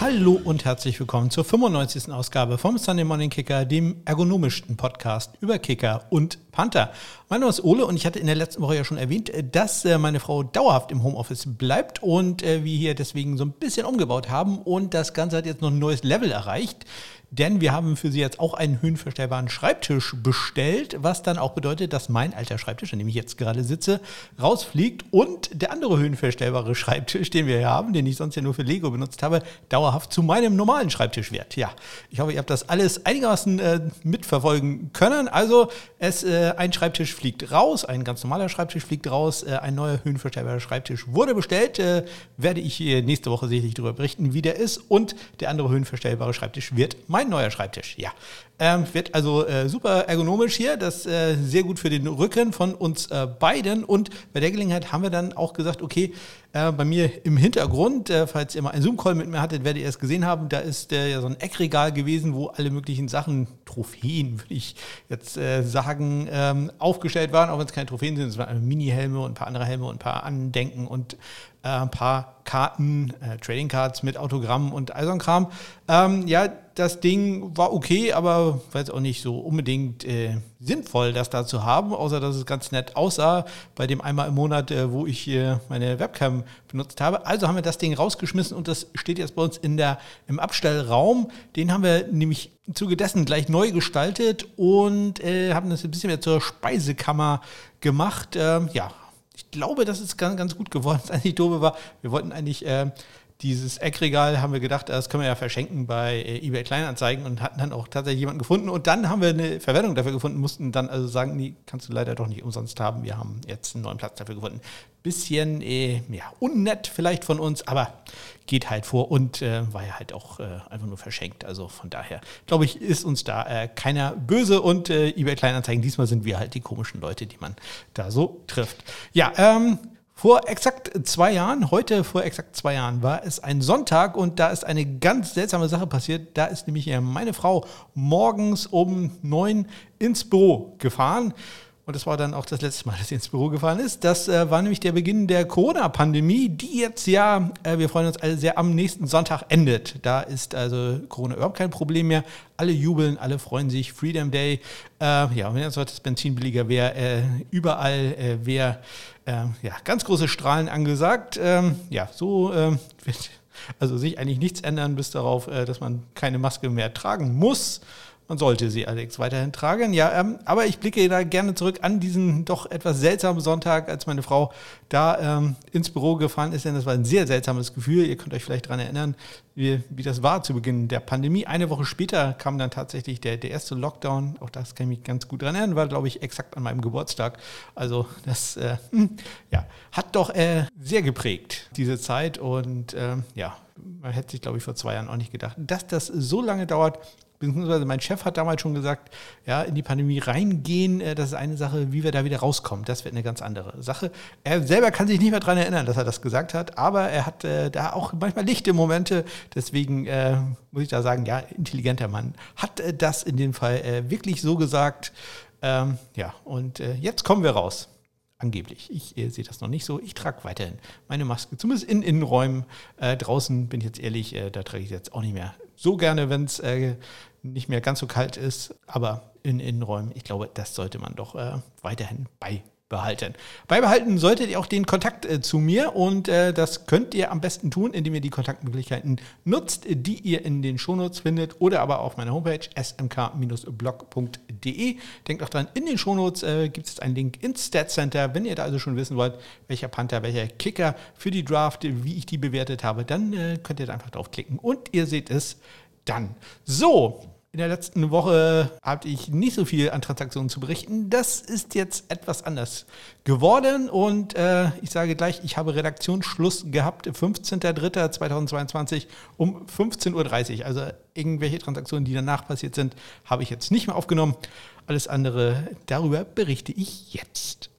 Hallo und herzlich willkommen zur 95. Ausgabe vom Sunday Morning Kicker, dem ergonomischsten Podcast über Kicker und Panther. Mein Name ist Ole und ich hatte in der letzten Woche ja schon erwähnt, dass äh, meine Frau dauerhaft im Homeoffice bleibt und äh, wir hier deswegen so ein bisschen umgebaut haben und das Ganze hat jetzt noch ein neues Level erreicht denn wir haben für Sie jetzt auch einen höhenverstellbaren Schreibtisch bestellt, was dann auch bedeutet, dass mein alter Schreibtisch, an dem ich jetzt gerade sitze, rausfliegt und der andere höhenverstellbare Schreibtisch, den wir hier haben, den ich sonst ja nur für Lego benutzt habe, dauerhaft zu meinem normalen Schreibtisch wird. Ja, ich hoffe, ihr habt das alles einigermaßen äh, mitverfolgen können. Also es, äh, ein Schreibtisch fliegt raus, ein ganz normaler Schreibtisch fliegt raus, äh, ein neuer höhenverstellbarer Schreibtisch wurde bestellt. Äh, werde ich nächste Woche sicherlich darüber berichten, wie der ist und der andere höhenverstellbare Schreibtisch wird mein mein neuer Schreibtisch, ja. Ähm, wird also äh, super ergonomisch hier, das äh, sehr gut für den Rücken von uns äh, beiden. Und bei der Gelegenheit haben wir dann auch gesagt, okay, äh, bei mir im Hintergrund, äh, falls ihr mal einen Zoom-Call mit mir hattet, werdet ihr es gesehen haben, da ist äh, ja so ein Eckregal gewesen, wo alle möglichen Sachen, Trophäen würde ich jetzt sagen, ähm, aufgestellt waren, auch wenn es keine Trophäen sind. Es waren Mini-Helme und ein paar andere Helme und ein paar Andenken und ein paar Karten, Trading Cards mit Autogrammen und all so ein Kram. Ähm, ja, das Ding war okay, aber war jetzt auch nicht so unbedingt äh, sinnvoll, das da zu haben, außer dass es ganz nett aussah bei dem einmal im Monat, äh, wo ich hier meine Webcam benutzt habe. Also haben wir das Ding rausgeschmissen und das steht jetzt bei uns in der, im Abstellraum. Den haben wir nämlich zuge dessen gleich neu gestaltet und äh, haben das ein bisschen mehr zur Speisekammer gemacht. Ähm, ja, ich glaube, das ist ganz, ganz gut geworden. Das einzige Doofe war, wir wollten eigentlich äh, dieses Eckregal haben wir gedacht, das können wir ja verschenken bei äh, eBay Kleinanzeigen und hatten dann auch tatsächlich jemanden gefunden. Und dann haben wir eine Verwendung dafür gefunden, mussten dann also sagen, nee, kannst du leider doch nicht umsonst haben. Wir haben jetzt einen neuen Platz dafür gefunden. Bisschen äh, ja, unnett vielleicht von uns, aber geht halt vor und äh, war ja halt auch äh, einfach nur verschenkt. Also von daher, glaube ich, ist uns da äh, keiner böse und äh, eBay Kleinanzeigen, diesmal sind wir halt die komischen Leute, die man da so trifft. Ja, ähm, vor exakt zwei Jahren, heute vor exakt zwei Jahren, war es ein Sonntag und da ist eine ganz seltsame Sache passiert. Da ist nämlich meine Frau morgens um neun ins Büro gefahren. Und das war dann auch das letzte Mal, dass sie ins Büro gefahren ist. Das äh, war nämlich der Beginn der Corona-Pandemie, die jetzt ja, äh, wir freuen uns alle sehr, am nächsten Sonntag endet. Da ist also Corona überhaupt kein Problem mehr. Alle jubeln, alle freuen sich. Freedom Day. Äh, ja, wenn jetzt das Benzin billiger wäre, äh, überall äh, wäre ähm, ja, ganz große Strahlen angesagt. Ähm, ja, so ähm, wird also sich eigentlich nichts ändern bis darauf, äh, dass man keine Maske mehr tragen muss. Man sollte sie allerdings weiterhin tragen. Ja, ähm, aber ich blicke da gerne zurück an diesen doch etwas seltsamen Sonntag, als meine Frau da ähm, ins Büro gefahren ist. Denn das war ein sehr seltsames Gefühl. Ihr könnt euch vielleicht daran erinnern, wie, wie das war zu Beginn der Pandemie. Eine Woche später kam dann tatsächlich der, der erste Lockdown. Auch das kann ich mich ganz gut daran erinnern. War, glaube ich, exakt an meinem Geburtstag. Also das äh, hm, ja, hat doch äh, sehr geprägt, diese Zeit. Und äh, ja, man hätte sich, glaube ich, vor zwei Jahren auch nicht gedacht, dass das so lange dauert beziehungsweise mein Chef hat damals schon gesagt, ja, in die Pandemie reingehen, äh, das ist eine Sache, wie wir da wieder rauskommen. Das wird eine ganz andere Sache. Er selber kann sich nicht mehr daran erinnern, dass er das gesagt hat, aber er hat äh, da auch manchmal lichte Momente. Deswegen äh, muss ich da sagen, ja, intelligenter Mann hat äh, das in dem Fall äh, wirklich so gesagt. Ähm, ja, und äh, jetzt kommen wir raus. Angeblich. Ich sehe das noch nicht so. Ich trage weiterhin meine Maske, zumindest in Innenräumen. Draußen bin ich jetzt ehrlich, da trage ich jetzt auch nicht mehr so gerne, wenn es äh, nicht mehr ganz so kalt ist. Aber in Innenräumen, ich glaube, das sollte man doch äh, weiterhin bei behalten. Beibehalten solltet ihr auch den Kontakt äh, zu mir und äh, das könnt ihr am besten tun, indem ihr die Kontaktmöglichkeiten nutzt, die ihr in den Shownotes findet oder aber auf meiner Homepage smk-blog.de. Denkt auch dran, in den Shownotes äh, gibt es einen Link ins Stat Center. Wenn ihr da also schon wissen wollt, welcher Panther, welcher Kicker für die Draft, wie ich die bewertet habe, dann äh, könnt ihr da einfach draufklicken und ihr seht es dann. So, in der letzten Woche hatte ich nicht so viel an Transaktionen zu berichten. Das ist jetzt etwas anders geworden und äh, ich sage gleich, ich habe Redaktionsschluss gehabt, 15.03.2022 um 15.30 Uhr. Also irgendwelche Transaktionen, die danach passiert sind, habe ich jetzt nicht mehr aufgenommen. Alles andere, darüber berichte ich jetzt.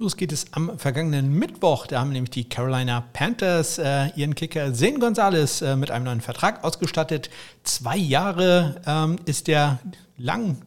Los geht es am vergangenen Mittwoch. Da haben nämlich die Carolina Panthers äh, ihren Kicker Zane Gonzalez äh, mit einem neuen Vertrag ausgestattet. Zwei Jahre ähm, ist der lang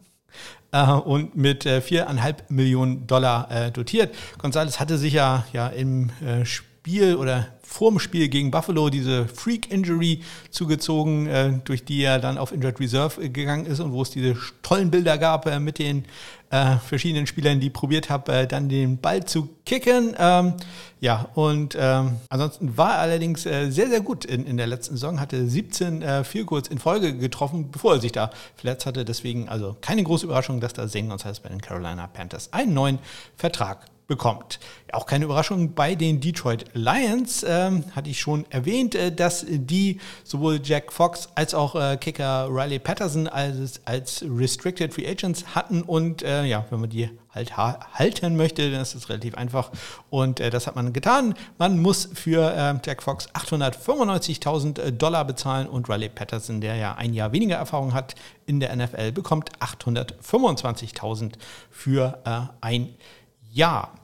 äh, und mit äh, viereinhalb Millionen Dollar äh, dotiert. González hatte sich ja, ja im äh, Spiel oder vorm Spiel gegen Buffalo diese Freak-Injury zugezogen, durch die er dann auf Injured Reserve gegangen ist und wo es diese tollen Bilder gab mit den äh, verschiedenen Spielern, die probiert haben, äh, dann den Ball zu kicken. Ähm, ja, und ähm, ansonsten war er allerdings äh, sehr, sehr gut in, in der letzten Saison, hatte 17 äh, Goals in Folge getroffen, bevor er sich da verletzt hatte. Deswegen also keine große Überraschung, dass da Zane Gonzalez bei den Carolina Panthers einen neuen Vertrag bekommt. Auch keine Überraschung bei den Detroit Lions, ähm, hatte ich schon erwähnt, äh, dass die sowohl Jack Fox als auch äh, Kicker Riley Patterson als, als Restricted Free Agents hatten und äh, ja, wenn man die halt halten möchte, dann ist es relativ einfach und äh, das hat man getan. Man muss für ähm, Jack Fox 895.000 Dollar bezahlen und Riley Patterson, der ja ein Jahr weniger Erfahrung hat in der NFL, bekommt 825.000 für äh, ein Jahr.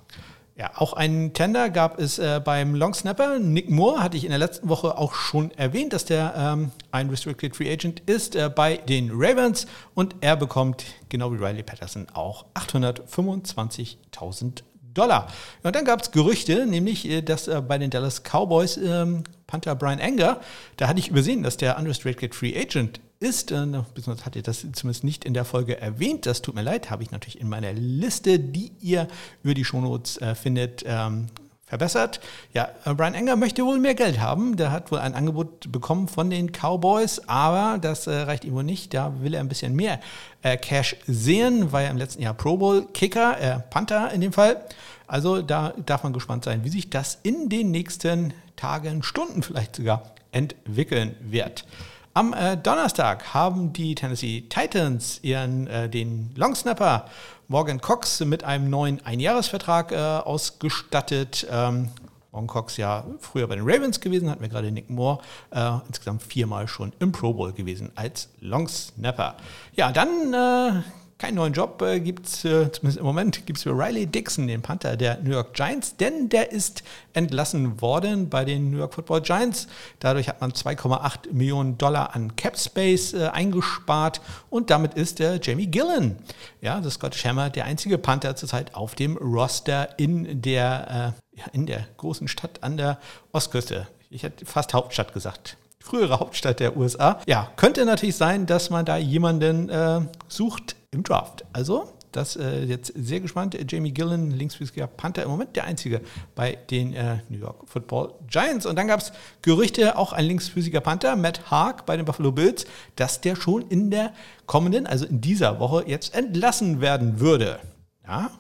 Ja, auch einen Tender gab es äh, beim Longsnapper. Nick Moore hatte ich in der letzten Woche auch schon erwähnt, dass der ähm, ein Restricted Free Agent ist äh, bei den Ravens und er bekommt, genau wie Riley Patterson, auch 825.000 Dollar. Und dann gab es Gerüchte, nämlich, äh, dass äh, bei den Dallas Cowboys ähm, Panther Brian Anger, da hatte ich übersehen, dass der Unrestricted Free Agent ist, äh, beziehungsweise hat ihr das zumindest nicht in der Folge erwähnt, das tut mir leid, habe ich natürlich in meiner Liste, die ihr über die Shownotes äh, findet, ähm, verbessert. Ja, äh, Brian Enger möchte wohl mehr Geld haben. Der hat wohl ein Angebot bekommen von den Cowboys, aber das äh, reicht ihm wohl nicht. Da will er ein bisschen mehr äh, Cash sehen, weil er im letzten Jahr Pro Bowl Kicker, äh, Panther in dem Fall. Also da darf man gespannt sein, wie sich das in den nächsten Tagen, Stunden vielleicht sogar entwickeln wird. Am äh, Donnerstag haben die Tennessee Titans ihren äh, den Longsnapper Morgan Cox mit einem neuen Einjahresvertrag äh, ausgestattet. Ähm, Morgan Cox ja früher bei den Ravens gewesen, hatten wir gerade Nick Moore, äh, insgesamt viermal schon im Pro Bowl gewesen als Longsnapper. Ja, dann äh, keinen neuen Job äh, gibt es, äh, zumindest im Moment, gibt es für Riley Dixon, den Panther der New York Giants, denn der ist entlassen worden bei den New York Football Giants. Dadurch hat man 2,8 Millionen Dollar an Cap Space äh, eingespart und damit ist der Jamie Gillen, ja, das Scottish Hammer, der einzige Panther zurzeit auf dem Roster in der, äh, ja, in der großen Stadt an der Ostküste. Ich hätte fast Hauptstadt gesagt frühere Hauptstadt der USA. Ja, könnte natürlich sein, dass man da jemanden äh, sucht, im Draft. Also, das äh, jetzt sehr gespannt. Jamie Gillen, linksfüßiger Panther, im Moment der einzige bei den äh, New York Football Giants. Und dann gab es Gerüchte, auch ein linksfüßiger Panther, Matt Haag bei den Buffalo Bills, dass der schon in der kommenden, also in dieser Woche jetzt entlassen werden würde. Ja,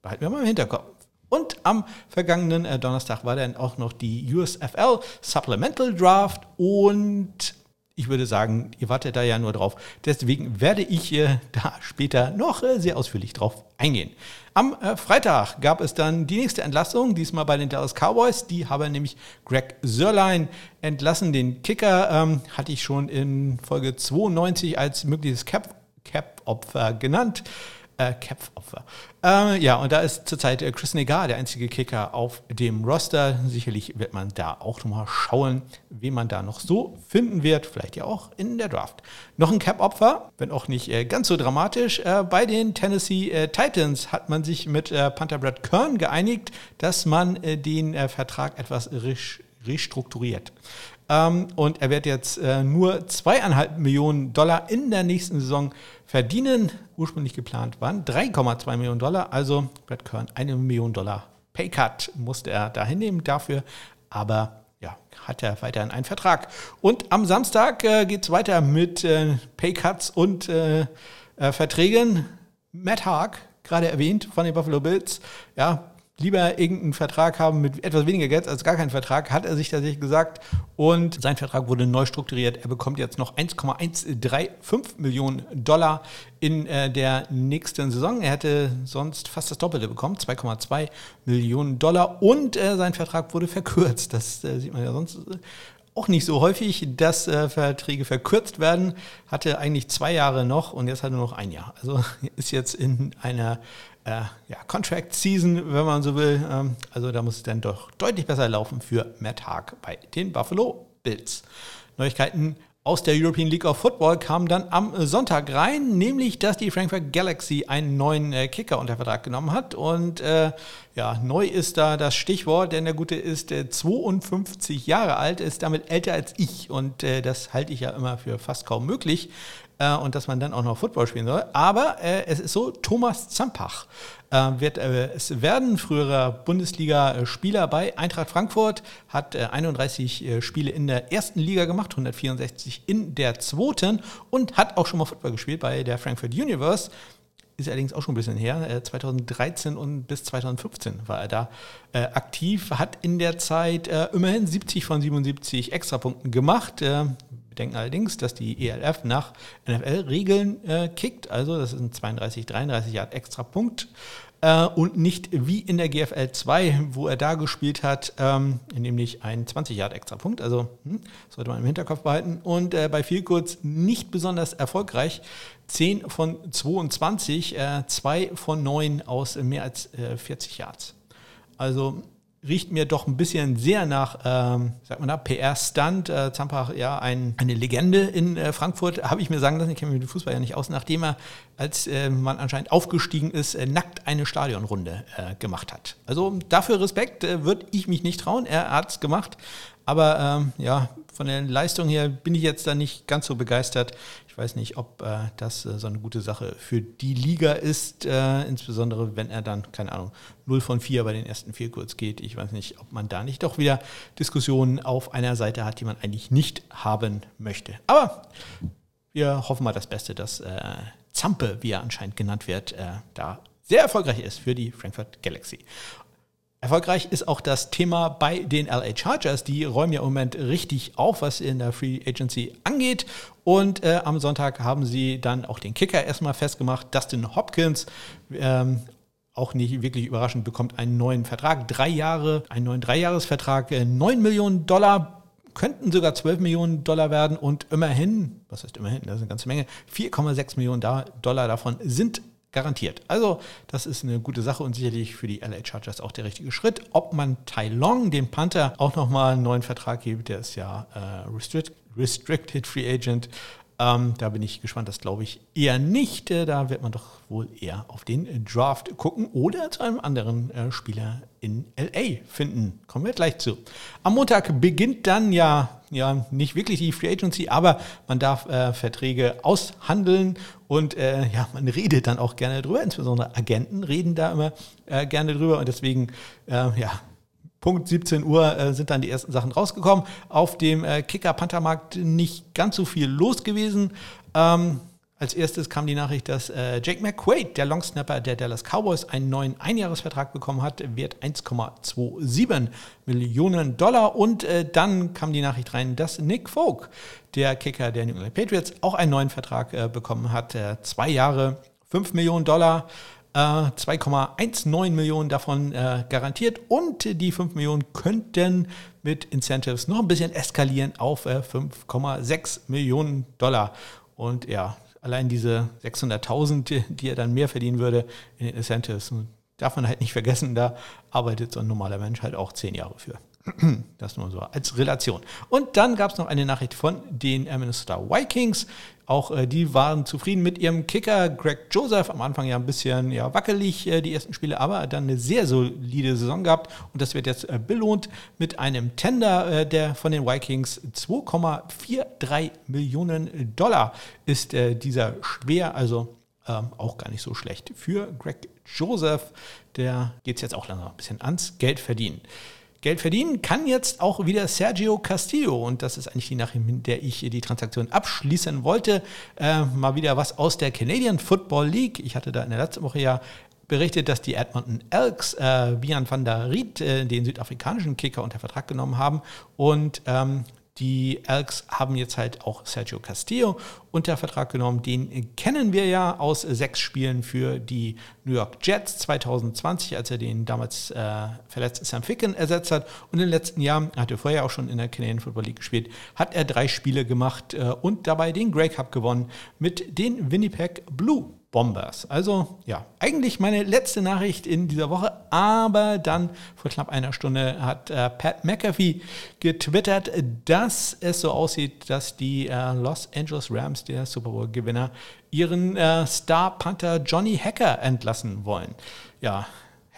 behalten wir mal im Hinterkopf. Und am vergangenen äh, Donnerstag war dann auch noch die USFL Supplemental Draft und ich würde sagen, ihr wartet da ja nur drauf. Deswegen werde ich äh, da später noch äh, sehr ausführlich drauf eingehen. Am äh, Freitag gab es dann die nächste Entlassung, diesmal bei den Dallas Cowboys. Die haben nämlich Greg Sörlein entlassen. Den Kicker ähm, hatte ich schon in Folge 92 als mögliches Cap-Opfer Cap genannt äh, Cap-Opfer. Äh, ja, und da ist zurzeit äh, Chris Negar der einzige Kicker auf dem Roster. Sicherlich wird man da auch nochmal schauen, wen man da noch so finden wird. Vielleicht ja auch in der Draft. Noch ein Cap-Opfer, wenn auch nicht äh, ganz so dramatisch. Äh, bei den Tennessee äh, Titans hat man sich mit Panther Brad Kern geeinigt, dass man den Vertrag etwas restrukturiert. Ähm, und er wird jetzt nur zweieinhalb Millionen Dollar in der nächsten Saison verdienen. Ursprünglich geplant waren 3,2 Millionen Dollar. Also Brad Kern eine Million Dollar Paycut musste er da hinnehmen dafür. Aber ja, hat er weiterhin einen Vertrag. Und am Samstag äh, geht es weiter mit äh, Paycuts und äh, äh, Verträgen. Matt Haag, gerade erwähnt von den Buffalo Bills, ja, lieber irgendeinen Vertrag haben mit etwas weniger Geld als gar keinen Vertrag, hat er sich tatsächlich gesagt. Und sein Vertrag wurde neu strukturiert. Er bekommt jetzt noch 1,135 Millionen Dollar in äh, der nächsten Saison. Er hätte sonst fast das Doppelte bekommen, 2,2 Millionen Dollar. Und äh, sein Vertrag wurde verkürzt. Das äh, sieht man ja sonst auch nicht so häufig, dass äh, Verträge verkürzt werden. Hatte eigentlich zwei Jahre noch und jetzt hat er nur noch ein Jahr. Also ist jetzt in einer ja, Contract Season, wenn man so will. Ähm, also da muss es dann doch deutlich besser laufen für Matt Haag bei den Buffalo Bills. Neuigkeiten aus der European League of Football kam dann am Sonntag rein, nämlich dass die Frankfurt Galaxy einen neuen äh, Kicker unter Vertrag genommen hat. Und äh, ja, neu ist da das Stichwort, denn der Gute ist äh, 52 Jahre alt, ist damit älter als ich. Und äh, das halte ich ja immer für fast kaum möglich äh, und dass man dann auch noch Football spielen soll. Aber äh, es ist so, Thomas Zampach äh, wird, äh, es werden früherer Bundesliga-Spieler bei Eintracht Frankfurt, hat 31 äh, Spiele in der ersten Liga gemacht, 164 in der zweiten und hat auch schon mal Football gespielt bei der Frankfurt Universe ist allerdings auch schon ein bisschen her. 2013 und bis 2015 war er da äh, aktiv, hat in der Zeit äh, immerhin 70 von 77 Extrapunkten gemacht. Denken allerdings, dass die ELF nach NFL-Regeln äh, kickt. Also das ist ein 32, 33 Yard extra Punkt. Äh, und nicht wie in der GFL 2, wo er da gespielt hat, ähm, nämlich ein 20 Yard extra Punkt. Also hm, sollte man im Hinterkopf behalten. Und äh, bei viel kurz nicht besonders erfolgreich. 10 von 22, äh, 2 von 9 aus mehr als 40 äh, Yards. Also riecht mir doch ein bisschen sehr nach, ähm, sagt man da, PR-Stunt. Äh, Zampach, ja, ein, eine Legende in äh, Frankfurt, habe ich mir sagen lassen, ich kenne mich mit dem Fußball ja nicht aus, nachdem er, als äh, man anscheinend aufgestiegen ist, äh, nackt eine Stadionrunde äh, gemacht hat. Also dafür Respekt, äh, würde ich mich nicht trauen, er hat es gemacht. Aber ähm, ja, von der Leistung her bin ich jetzt da nicht ganz so begeistert. Weiß nicht, ob äh, das äh, so eine gute Sache für die Liga ist, äh, insbesondere wenn er dann, keine Ahnung, 0 von 4 bei den ersten vier kurz geht. Ich weiß nicht, ob man da nicht doch wieder Diskussionen auf einer Seite hat, die man eigentlich nicht haben möchte. Aber wir hoffen mal das Beste, dass äh, Zampe, wie er anscheinend genannt wird, äh, da sehr erfolgreich ist für die Frankfurt Galaxy. Erfolgreich ist auch das Thema bei den LA Chargers. Die räumen ja im Moment richtig auf, was in der Free Agency angeht. Und äh, am Sonntag haben sie dann auch den Kicker erstmal festgemacht. Dustin Hopkins, ähm, auch nicht wirklich überraschend, bekommt einen neuen Vertrag. Drei Jahre, einen neuen Dreijahresvertrag, äh, 9 Millionen Dollar könnten sogar 12 Millionen Dollar werden und immerhin, was heißt immerhin, das ist eine ganze Menge, 4,6 Millionen Dollar davon sind Garantiert. Also, das ist eine gute Sache und sicherlich für die LA Chargers auch der richtige Schritt. Ob man Tai Long, dem Panther, auch nochmal einen neuen Vertrag gibt, der ist ja äh, Restrict, Restricted Free Agent. Ähm, da bin ich gespannt, das glaube ich eher nicht. Äh, da wird man doch wohl eher auf den Draft gucken oder zu einem anderen äh, Spieler in LA finden. Kommen wir gleich zu. Am Montag beginnt dann ja, ja nicht wirklich die Free Agency, aber man darf äh, Verträge aushandeln und äh, ja, man redet dann auch gerne drüber. Insbesondere Agenten reden da immer äh, gerne drüber und deswegen äh, ja, Punkt 17 Uhr äh, sind dann die ersten Sachen rausgekommen. Auf dem äh, Kicker-Panther-Markt nicht ganz so viel los gewesen. Ähm, als erstes kam die Nachricht, dass äh, Jake McQuaid, der Longsnapper der Dallas Cowboys, einen neuen Einjahresvertrag bekommen hat, wert 1,27 Millionen Dollar. Und äh, dann kam die Nachricht rein, dass Nick Folk, der Kicker der New England Patriots, auch einen neuen Vertrag äh, bekommen hat. Äh, zwei Jahre, 5 Millionen Dollar. 2,19 äh, Millionen davon äh, garantiert und die 5 Millionen könnten mit Incentives noch ein bisschen eskalieren auf äh, 5,6 Millionen Dollar. Und ja, allein diese 600.000, die er dann mehr verdienen würde in den Incentives, darf man halt nicht vergessen, da arbeitet so ein normaler Mensch halt auch 10 Jahre für. Das nur so als Relation. Und dann gab es noch eine Nachricht von den Minnesota Vikings. Auch äh, die waren zufrieden mit ihrem Kicker Greg Joseph. Am Anfang ja ein bisschen ja, wackelig äh, die ersten Spiele, aber dann eine sehr solide Saison gehabt. Und das wird jetzt äh, belohnt mit einem Tender äh, der von den Vikings. 2,43 Millionen Dollar ist äh, dieser schwer, also ähm, auch gar nicht so schlecht. Für Greg Joseph, der geht es jetzt auch langsam ein bisschen ans Geld verdienen. Geld verdienen kann jetzt auch wieder Sergio Castillo. Und das ist eigentlich die Nachricht, mit der ich die Transaktion abschließen wollte. Äh, mal wieder was aus der Canadian Football League. Ich hatte da in der letzten Woche ja berichtet, dass die Edmonton Elks äh, Bian van der Riet, äh, den südafrikanischen Kicker, unter Vertrag genommen haben. Und ähm, die Elks haben jetzt halt auch Sergio Castillo unter Vertrag genommen. Den kennen wir ja aus sechs Spielen für die New York Jets 2020, als er den damals äh, verletzten Sam Ficken ersetzt hat. Und in den letzten Jahren, er hatte vorher auch schon in der Canadian Football League gespielt, hat er drei Spiele gemacht äh, und dabei den Grey Cup gewonnen mit den Winnipeg Blue Bombers. Also ja, eigentlich meine letzte Nachricht in dieser Woche, aber dann vor knapp einer Stunde hat äh, Pat McAfee getwittert, dass es so aussieht, dass die äh, Los Angeles Rams, der Super Bowl-Gewinner, ihren äh, Star Panther Johnny Hacker entlassen wollen. Ja,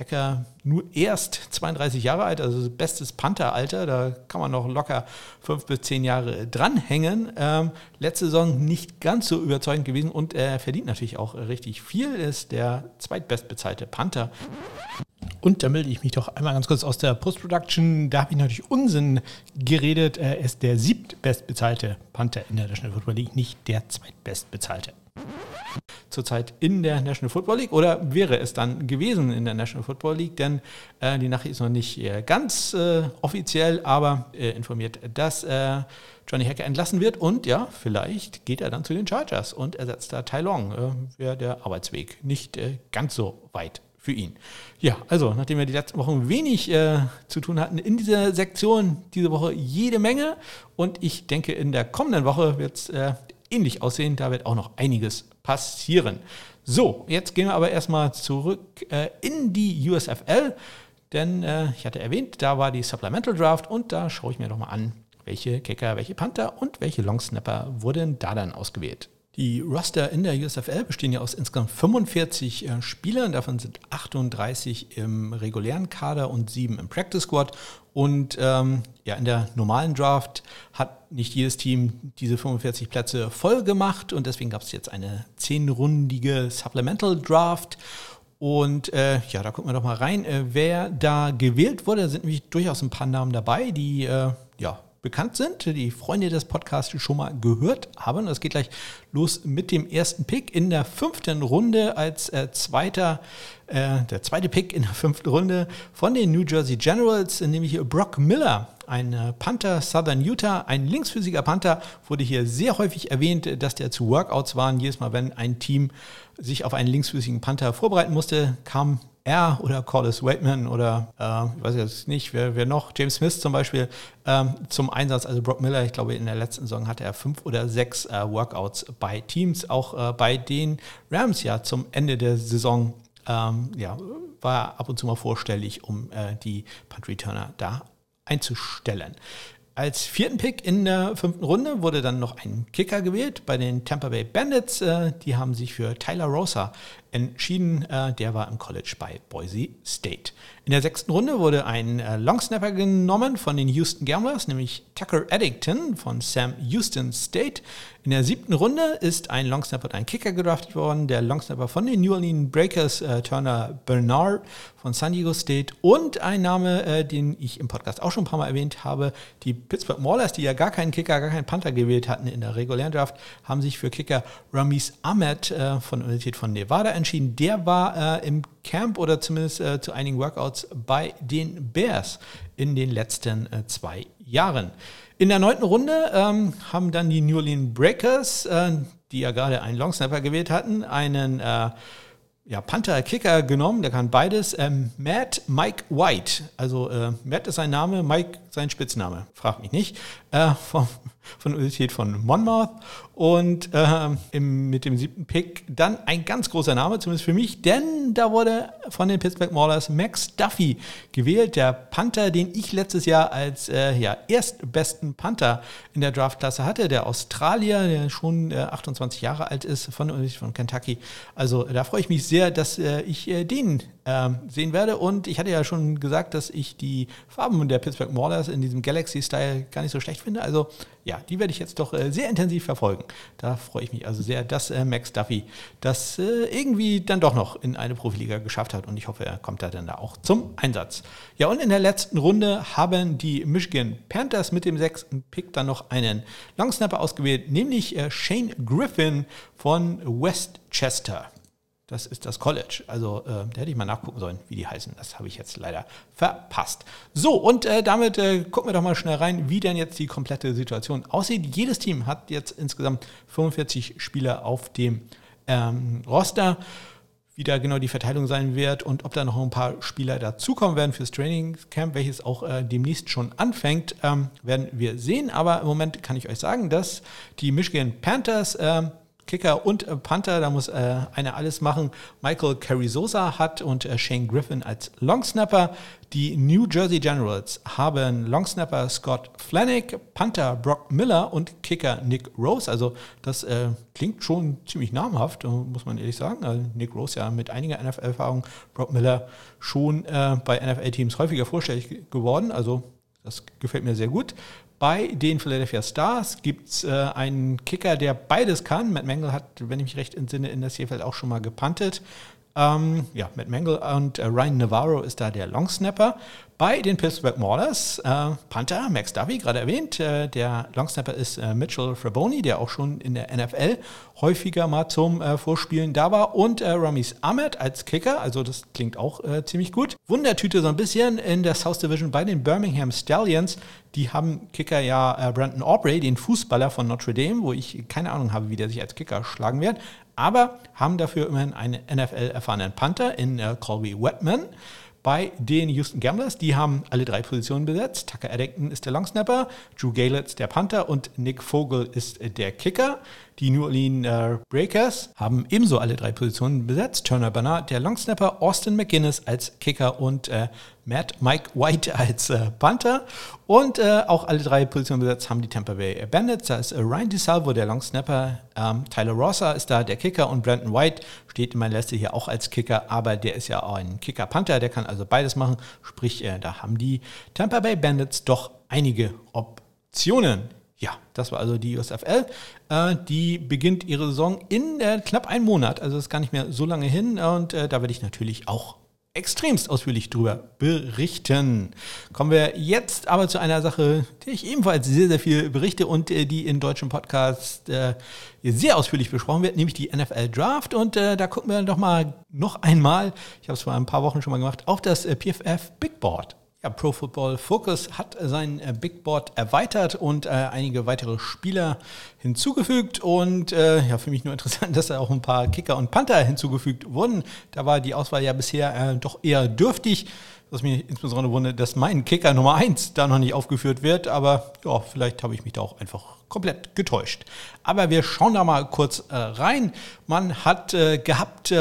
Hacker nur erst 32 Jahre alt, also bestes Panther-Alter, da kann man noch locker fünf bis zehn Jahre dranhängen. Ähm, letzte Saison nicht ganz so überzeugend gewesen und er verdient natürlich auch richtig viel, ist der zweitbestbezahlte Panther. Und da melde ich mich doch einmal ganz kurz aus der Post-Production. Da habe ich natürlich Unsinn geredet. Er ist der siebtbestbezahlte Panther in der National Football League, nicht der zweitbestbezahlte zurzeit in der National Football League oder wäre es dann gewesen in der National Football League, denn äh, die Nachricht ist noch nicht äh, ganz äh, offiziell, aber äh, informiert, dass äh, Johnny Hacker entlassen wird und ja, vielleicht geht er dann zu den Chargers und ersetzt da Tai Long. Äh, Wäre der Arbeitsweg nicht ganz so weit für ihn. Ja, also nachdem wir die letzten Wochen wenig äh, zu tun hatten in dieser Sektion, diese Woche jede Menge und ich denke, in der kommenden Woche wird es äh, ähnlich aussehen. Da wird auch noch einiges passieren. So, jetzt gehen wir aber erstmal zurück äh, in die USFL, denn äh, ich hatte erwähnt, da war die Supplemental Draft und da schaue ich mir doch mal an, welche Kicker, welche Panther und welche Longsnapper wurden da dann ausgewählt. Die Roster in der USFL bestehen ja aus insgesamt 45 äh, Spielern, davon sind 38 im regulären Kader und 7 im Practice Squad. Und ähm, ja, in der normalen Draft hat nicht jedes Team diese 45 Plätze voll gemacht und deswegen gab es jetzt eine zehnrundige Supplemental Draft. Und äh, ja, da gucken wir doch mal rein, äh, wer da gewählt wurde. Da sind nämlich durchaus ein paar Namen dabei, die äh, ja bekannt sind, die Freunde des Podcasts schon mal gehört haben. Es geht gleich los mit dem ersten Pick in der fünften Runde als äh, zweiter, äh, der zweite Pick in der fünften Runde von den New Jersey Generals, nämlich Brock Miller, ein äh, Panther Southern Utah, ein linksfüßiger Panther, wurde hier sehr häufig erwähnt, dass der zu Workouts waren. Jedes Mal, wenn ein Team sich auf einen linksfüßigen Panther vorbereiten musste, kam er oder Corliss Waitman oder äh, ich weiß jetzt nicht, wer, wer noch, James Smith zum Beispiel, ähm, zum Einsatz. Also Brock Miller, ich glaube, in der letzten Saison hatte er fünf oder sechs äh, Workouts bei Teams, auch äh, bei den Rams ja zum Ende der Saison. Ähm, ja, war ab und zu mal vorstellig, um äh, die Punt Returner da einzustellen. Als vierten Pick in der fünften Runde wurde dann noch ein Kicker gewählt bei den Tampa Bay Bandits. Äh, die haben sich für Tyler Rosa entschieden. Äh, der war im College bei Boise State. In der sechsten Runde wurde ein äh, Longsnapper genommen von den Houston Gamblers, nämlich Tucker Eddington von Sam Houston State. In der siebten Runde ist ein Longsnapper und ein Kicker gedraftet worden. Der Longsnapper von den New Orleans Breakers, äh, Turner Bernard von San Diego State. Und ein Name, äh, den ich im Podcast auch schon ein paar Mal erwähnt habe, die Pittsburgh Maulers, die ja gar keinen Kicker, gar keinen Panther gewählt hatten in der regulären Draft, haben sich für Kicker Ramis Ahmed äh, von der Universität von Nevada entschieden. Der war äh, im Camp oder zumindest äh, zu einigen Workouts bei den Bears in den letzten äh, zwei Jahren. In der neunten Runde ähm, haben dann die New Orleans Breakers, äh, die ja gerade einen Longsnapper gewählt hatten, einen äh, ja, Panther Kicker genommen, der kann beides. Ähm, Matt Mike White, also äh, Matt ist sein Name, Mike sein Spitzname, frag mich nicht, äh, vom, von der Universität von Monmouth. Und äh, im, mit dem siebten Pick dann ein ganz großer Name, zumindest für mich, denn da wurde von den Pittsburgh Maulers Max Duffy gewählt, der Panther, den ich letztes Jahr als äh, ja, erstbesten Panther in der Draftklasse hatte, der Australier, der schon äh, 28 Jahre alt ist, von der Universität von Kentucky. Also da freue ich mich sehr, dass äh, ich äh, den ähm, sehen werde. Und ich hatte ja schon gesagt, dass ich die Farben der Pittsburgh Maulers in diesem Galaxy-Style gar nicht so schlecht finde. Also ja, die werde ich jetzt doch äh, sehr intensiv verfolgen. Da freue ich mich also sehr, dass äh, Max Duffy das äh, irgendwie dann doch noch in eine Profiliga geschafft hat. Und ich hoffe, er kommt da dann da auch zum Einsatz. Ja, und in der letzten Runde haben die Michigan Panthers mit dem sechsten Pick dann noch einen Longsnapper ausgewählt, nämlich Shane Griffin von Westchester. Das ist das College. Also äh, da hätte ich mal nachgucken sollen, wie die heißen. Das habe ich jetzt leider verpasst. So, und äh, damit äh, gucken wir doch mal schnell rein, wie denn jetzt die komplette Situation aussieht. Jedes Team hat jetzt insgesamt 45 Spieler auf dem ähm, Roster. Wie da genau die Verteilung sein wird und ob da noch ein paar Spieler dazukommen werden fürs Training Camp, welches auch äh, demnächst schon anfängt, ähm, werden wir sehen. Aber im Moment kann ich euch sagen, dass die Michigan Panthers ähm, Kicker und äh, Panther, da muss äh, einer alles machen. Michael Carrizosa hat und äh, Shane Griffin als Longsnapper. Die New Jersey Generals haben Longsnapper Scott Flanick, Panther Brock Miller und Kicker Nick Rose. Also das äh, klingt schon ziemlich namhaft, muss man ehrlich sagen. Also Nick Rose ja mit einiger NFL-Erfahrung, Brock Miller schon äh, bei NFL-Teams häufiger vorstellig geworden. Also das gefällt mir sehr gut. Bei den Philadelphia Stars gibt es äh, einen Kicker, der beides kann. Matt Mangle hat, wenn ich mich recht entsinne, in der CFL auch schon mal gepantet. Ähm, ja, Matt Mangle und äh, Ryan Navarro ist da der Longsnapper. Bei den Pittsburgh Maulers, äh, Panther, Max Duffy, gerade erwähnt, äh, der Longsnapper ist äh, Mitchell Fraboni, der auch schon in der NFL häufiger mal zum äh, Vorspielen da war. Und äh, Ramis Ahmed als Kicker, also das klingt auch ziemlich gut. Wundertüte so ein bisschen in der South Division bei den Birmingham Stallions. Die haben Kicker ja Brandon Aubrey, den Fußballer von Notre Dame, wo ich keine Ahnung habe, wie der sich als Kicker schlagen wird aber haben dafür immerhin einen NFL-erfahrenen Panther in äh, Colby Wetman. Bei den Houston Gamblers, die haben alle drei Positionen besetzt. Tucker Eddington ist der Longsnapper, Drew Galitz der Panther und Nick Vogel ist äh, der Kicker. Die New Orleans äh, Breakers haben ebenso alle drei Positionen besetzt. Turner Bernard, der Longsnapper, Austin McGuinness als Kicker und äh, Matt Mike White als äh, Panther. Und äh, auch alle drei Positionen besetzt haben die Tampa Bay Bandits. Da ist äh, Ryan DeSalvo, der Longsnapper. Ähm, Tyler Rossa ist da der Kicker und Brandon White steht in meiner Liste hier auch als Kicker, aber der ist ja auch ein Kicker-Panther, der kann also beides machen. Sprich, äh, da haben die Tampa Bay Bandits doch einige Optionen. Ja, das war also die USFL. Äh, die beginnt ihre Saison in äh, knapp einem Monat, also ist gar nicht mehr so lange hin. Und äh, da werde ich natürlich auch extremst ausführlich drüber berichten. Kommen wir jetzt aber zu einer Sache, die ich ebenfalls sehr, sehr viel berichte und äh, die in deutschen Podcasts äh, sehr ausführlich besprochen wird, nämlich die NFL Draft. Und äh, da gucken wir doch mal noch einmal, ich habe es vor ein paar Wochen schon mal gemacht, auf das PFF Big Board. Ja, Pro Football Focus hat sein äh, Big Board erweitert und äh, einige weitere Spieler hinzugefügt. Und äh, ja, für mich nur interessant, dass da auch ein paar Kicker und Panther hinzugefügt wurden. Da war die Auswahl ja bisher äh, doch eher dürftig. Was mich insbesondere wundert, dass mein Kicker Nummer 1 da noch nicht aufgeführt wird. Aber ja, vielleicht habe ich mich da auch einfach komplett getäuscht. Aber wir schauen da mal kurz äh, rein. Man hat äh, gehabt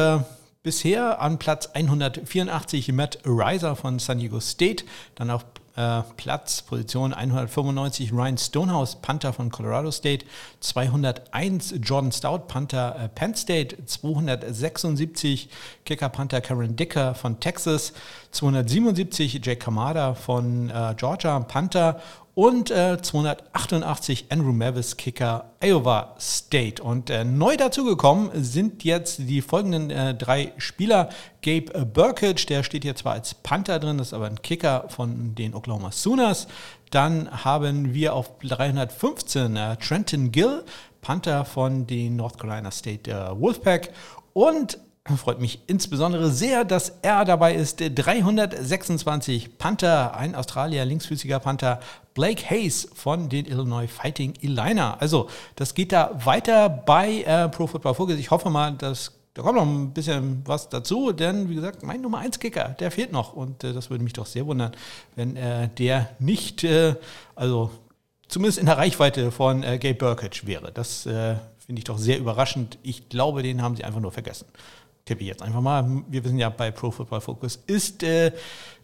bisher an Platz 184 Matt Riser von San Diego State, dann auf äh, Platz, Position 195 Ryan Stonehouse, Panther von Colorado State, 201 Jordan Stout, Panther äh, Penn State, 276 Kicker Panther Karen Dicker von Texas, 277 Jake Kamada von äh, Georgia, Panther und äh, 288 Andrew Mavis Kicker Iowa State. Und äh, neu dazugekommen sind jetzt die folgenden äh, drei Spieler. Gabe Burkage, der steht hier zwar als Panther drin, ist aber ein Kicker von den Oklahoma Sooners. Dann haben wir auf 315 äh, Trenton Gill, Panther von den North Carolina State äh, Wolfpack. Und Freut mich insbesondere sehr, dass er dabei ist. 326 Panther, ein Australier, linksfüßiger Panther, Blake Hayes von den Illinois Fighting Illiner. Also, das geht da weiter bei äh, Pro Football Focus. Ich hoffe mal, dass da kommt noch ein bisschen was dazu, denn wie gesagt, mein Nummer 1 Kicker, der fehlt noch und äh, das würde mich doch sehr wundern, wenn äh, der nicht, äh, also zumindest in der Reichweite von äh, Gabe Burkage wäre. Das äh, finde ich doch sehr überraschend. Ich glaube, den haben sie einfach nur vergessen tippe ich jetzt einfach mal. Wir wissen ja, bei Pro Football Focus ist äh,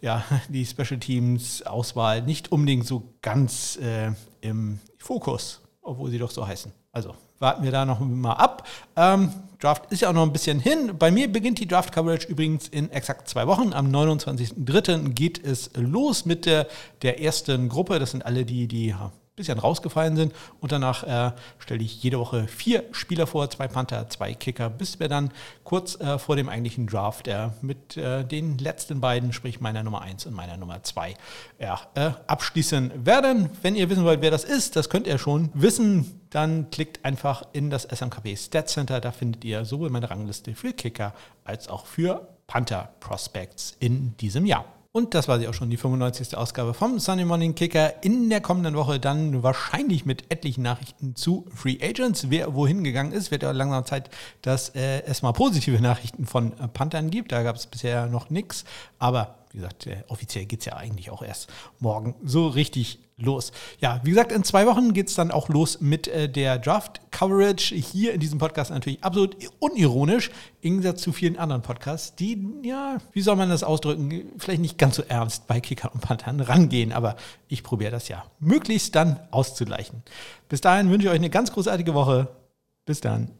ja, die Special Teams Auswahl nicht unbedingt so ganz äh, im Fokus, obwohl sie doch so heißen. Also warten wir da noch mal ab. Ähm, Draft ist ja auch noch ein bisschen hin. Bei mir beginnt die Draft Coverage übrigens in exakt zwei Wochen. Am 29.03. geht es los mit der, der ersten Gruppe. Das sind alle die, die bisschen rausgefallen sind. Und danach äh, stelle ich jede Woche vier Spieler vor, zwei Panther, zwei Kicker, bis wir dann kurz äh, vor dem eigentlichen Draft äh, mit äh, den letzten beiden, sprich meiner Nummer 1 und meiner Nummer 2, ja, äh, abschließen werden. Wenn ihr wissen wollt, wer das ist, das könnt ihr schon wissen. Dann klickt einfach in das SMKP Stat Center. Da findet ihr sowohl meine Rangliste für Kicker als auch für Panther Prospects in diesem Jahr. Und das war sie auch schon, die 95. Ausgabe vom Sunday Morning Kicker. In der kommenden Woche dann wahrscheinlich mit etlichen Nachrichten zu Free Agents. Wer wohin gegangen ist, wird ja langsam Zeit, dass äh, es mal positive Nachrichten von Panthern gibt. Da gab es bisher noch nichts. Aber wie gesagt, äh, offiziell geht es ja eigentlich auch erst morgen so richtig los. Ja, wie gesagt, in zwei Wochen geht es dann auch los mit äh, der Draft-Coverage. Hier in diesem Podcast natürlich absolut unironisch, im Gegensatz zu vielen anderen Podcasts, die, ja, wie soll man das ausdrücken, vielleicht nicht ganz so ernst bei Kicker und Panthern rangehen, aber ich probiere das ja möglichst dann auszugleichen. Bis dahin wünsche ich euch eine ganz großartige Woche. Bis dann.